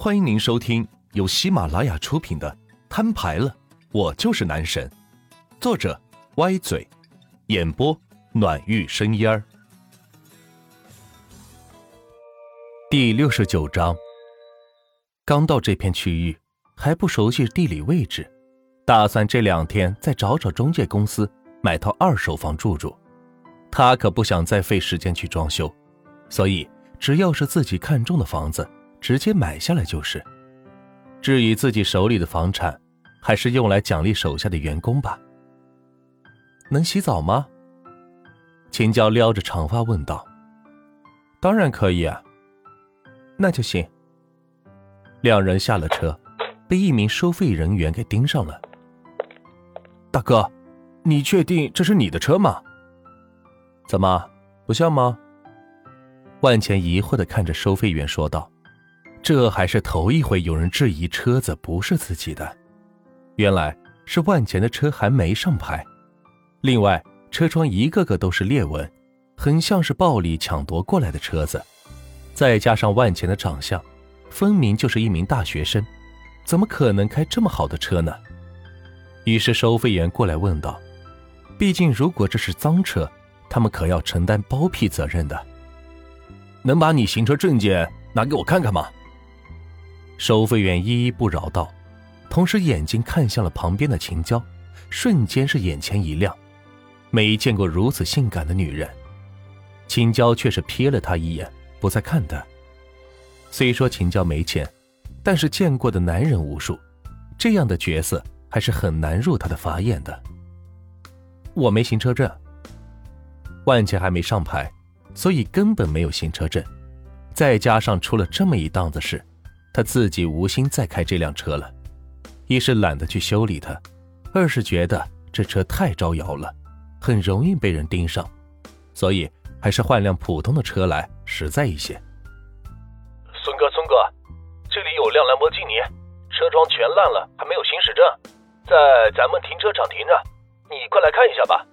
欢迎您收听由喜马拉雅出品的《摊牌了，我就是男神》，作者歪嘴，演播暖玉生烟儿。第六十九章，刚到这片区域，还不熟悉地理位置，打算这两天再找找中介公司买套二手房住住。他可不想再费时间去装修，所以只要是自己看中的房子。直接买下来就是。至于自己手里的房产，还是用来奖励手下的员工吧。能洗澡吗？秦娇撩着长发问道。当然可以啊。那就行。两人下了车，被一名收费人员给盯上了。大哥，你确定这是你的车吗？怎么，不像吗？万钱疑惑的看着收费员说道。这还是头一回有人质疑车子不是自己的，原来是万钱的车还没上牌。另外，车窗一个个都是裂纹，很像是暴力抢夺过来的车子。再加上万钱的长相，分明就是一名大学生，怎么可能开这么好的车呢？于是收费员过来问道：“毕竟如果这是赃车，他们可要承担包庇责任的。能把你行车证件拿给我看看吗？”收费员依依不饶道，同时眼睛看向了旁边的秦娇，瞬间是眼前一亮，没见过如此性感的女人。秦娇却是瞥了他一眼，不再看他。虽说秦娇没钱，但是见过的男人无数，这样的角色还是很难入他的法眼的。我没行车证，万钱还没上牌，所以根本没有行车证，再加上出了这么一档子事。他自己无心再开这辆车了，一是懒得去修理它，二是觉得这车太招摇了，很容易被人盯上，所以还是换辆普通的车来实在一些。孙哥，孙哥，这里有辆兰博基尼，车窗全烂了，还没有行驶证，在咱们停车场停着，你快来看一下吧。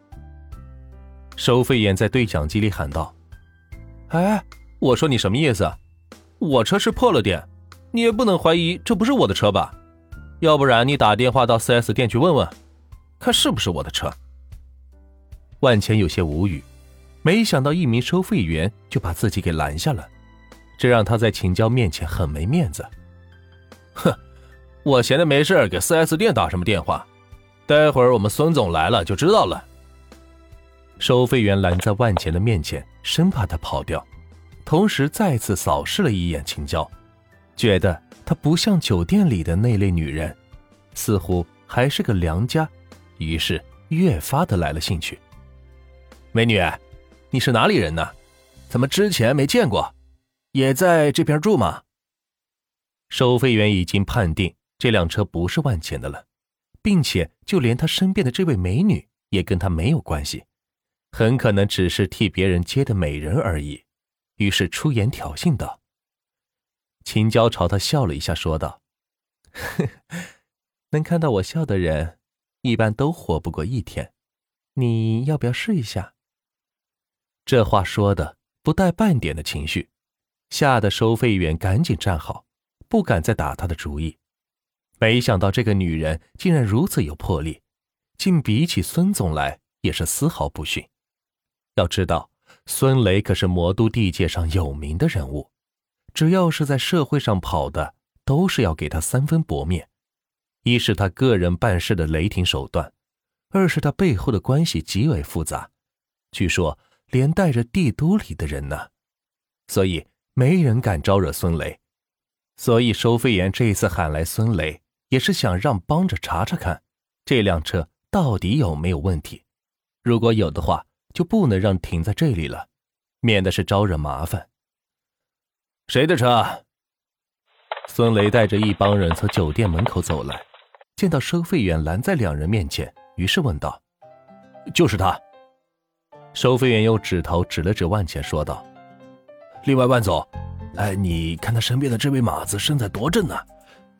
收费员在对讲机里喊道：“哎，我说你什么意思？我车是破了点。”你也不能怀疑这不是我的车吧？要不然你打电话到 4S 店去问问，看是不是我的车。万钱有些无语，没想到一名收费员就把自己给拦下了，这让他在秦娇面前很没面子。哼，我闲的没事给 4S 店打什么电话？待会儿我们孙总来了就知道了。收费员拦在万钱的面前，生怕他跑掉，同时再次扫视了一眼秦娇。觉得她不像酒店里的那类女人，似乎还是个良家，于是越发的来了兴趣。美女，你是哪里人呢？怎么之前没见过？也在这边住吗？收费员已经判定这辆车不是万钱的了，并且就连他身边的这位美女也跟他没有关系，很可能只是替别人接的美人而已。于是出言挑衅道。秦娇朝他笑了一下，说道：“ 能看到我笑的人，一般都活不过一天。你要不要试一下？”这话说的不带半点的情绪，吓得收费员赶紧站好，不敢再打他的主意。没想到这个女人竟然如此有魄力，竟比起孙总来也是丝毫不逊。要知道，孙雷可是魔都地界上有名的人物。只要是在社会上跑的，都是要给他三分薄面。一是他个人办事的雷霆手段，二是他背后的关系极为复杂，据说连带着帝都里的人呢。所以没人敢招惹孙雷。所以收费员这一次喊来孙雷，也是想让帮着查查看，这辆车到底有没有问题。如果有的话，就不能让停在这里了，免得是招惹麻烦。谁的车？孙雷带着一帮人从酒店门口走来，见到收费员拦在两人面前，于是问道：“就是他。”收费员用指头指了指万钱，说道：“另外，万总，哎，你看他身边的这位马子身材多正啊！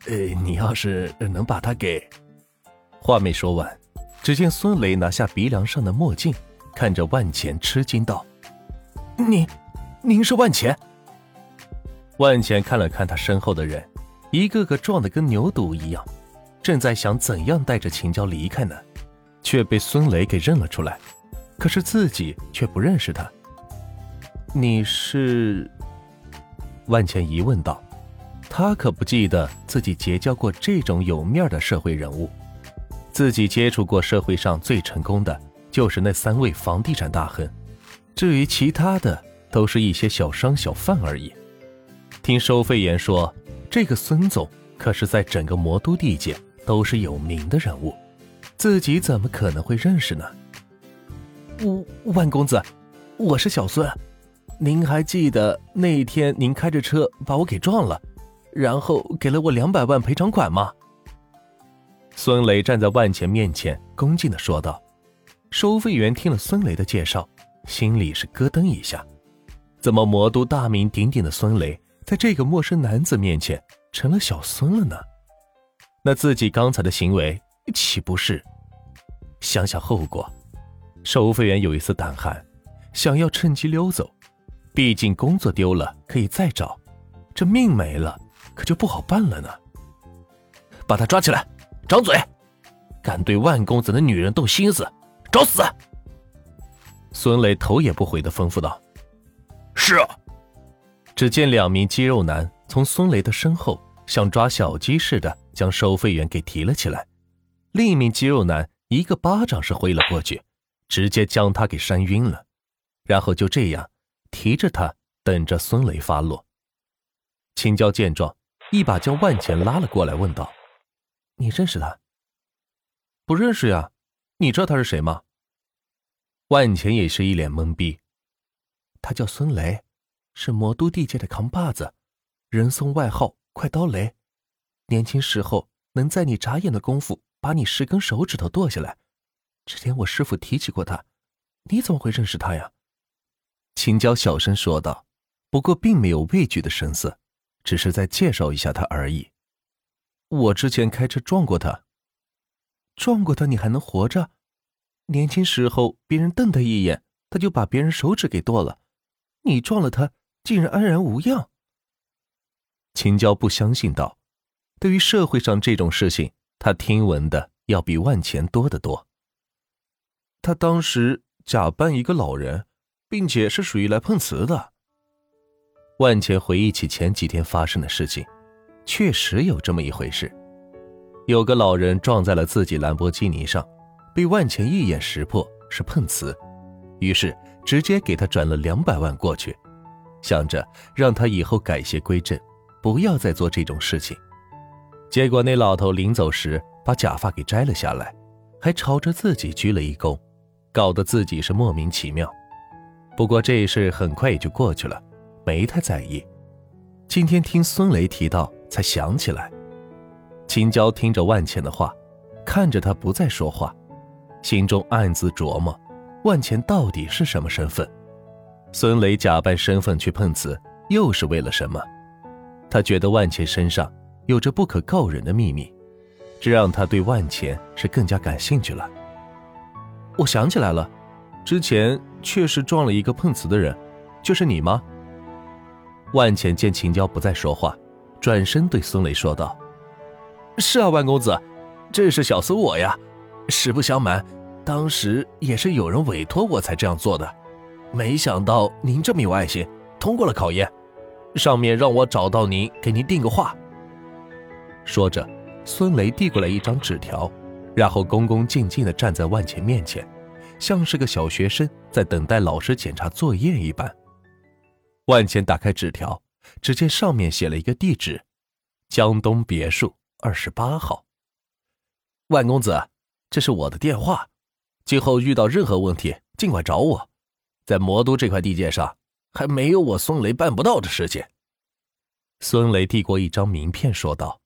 呃，你要是能把他给……”话没说完，只见孙雷拿下鼻梁上的墨镜，看着万钱，吃惊道：“您，您是万钱？”万钱看了看他身后的人，一个个壮得跟牛犊一样，正在想怎样带着秦娇离开呢，却被孙雷给认了出来。可是自己却不认识他。你是？万钱疑问道。他可不记得自己结交过这种有面的社会人物，自己接触过社会上最成功的就是那三位房地产大亨，至于其他的，都是一些小商小贩而已。听收费员说，这个孙总可是在整个魔都地界都是有名的人物，自己怎么可能会认识呢？万公子，我是小孙，您还记得那天您开着车把我给撞了？然后给了我两百万赔偿款吗？孙雷站在万钱面前，恭敬的说道。收费员听了孙雷的介绍，心里是咯噔一下：怎么魔都大名鼎鼎的孙雷，在这个陌生男子面前成了小孙了呢？那自己刚才的行为岂不是？想想后果，收费员有一丝胆寒，想要趁机溜走。毕竟工作丢了可以再找，这命没了。可就不好办了呢。把他抓起来，掌嘴！敢对万公子的女人动心思，找死！孙磊头也不回的吩咐道：“是。”只见两名肌肉男从孙雷的身后，像抓小鸡似的将收费员给提了起来。另一名肌肉男一个巴掌是挥了过去，直接将他给扇晕了，然后就这样提着他等着孙雷发落。青椒见状。一把将万钱拉了过来，问道：“你认识他？”“不认识呀，你知道他是谁吗？”万钱也是一脸懵逼。他叫孙雷，是魔都地界的扛把子，人送外号“快刀雷”。年轻时候能在你眨眼的功夫把你十根手指头剁下来。之前我师傅提起过他，你怎么会认识他呀？”秦娇小声说道，不过并没有畏惧的神色。只是在介绍一下他而已。我之前开车撞过他，撞过他你还能活着？年轻时候别人瞪他一眼，他就把别人手指给剁了。你撞了他，竟然安然无恙。秦娇不相信道：“对于社会上这种事情，他听闻的要比万钱多得多。他当时假扮一个老人，并且是属于来碰瓷的。”万钱回忆起前几天发生的事情，确实有这么一回事。有个老人撞在了自己兰博基尼上，被万钱一眼识破是碰瓷，于是直接给他转了两百万过去，想着让他以后改邪归正，不要再做这种事情。结果那老头临走时把假发给摘了下来，还朝着自己鞠了一躬，搞得自己是莫名其妙。不过这事很快也就过去了。没太在意，今天听孙雷提到，才想起来。秦娇听着万茜的话，看着他不再说话，心中暗自琢磨：万茜到底是什么身份？孙雷假扮身份去碰瓷，又是为了什么？他觉得万钱身上有着不可告人的秘密，这让他对万钱是更加感兴趣了。我想起来了，之前确实撞了一个碰瓷的人，就是你吗？万浅见秦娇不再说话，转身对孙雷说道：“是啊，万公子，这是小孙我呀。实不相瞒，当时也是有人委托我才这样做的。没想到您这么有爱心，通过了考验。上面让我找到您，给您订个话。”说着，孙雷递过来一张纸条，然后恭恭敬敬地站在万钱面前，像是个小学生在等待老师检查作业一般。万钱打开纸条，只见上面写了一个地址：江东别墅二十八号。万公子，这是我的电话，今后遇到任何问题尽管找我。在魔都这块地界上，还没有我孙雷办不到的事情。孙雷递过一张名片，说道。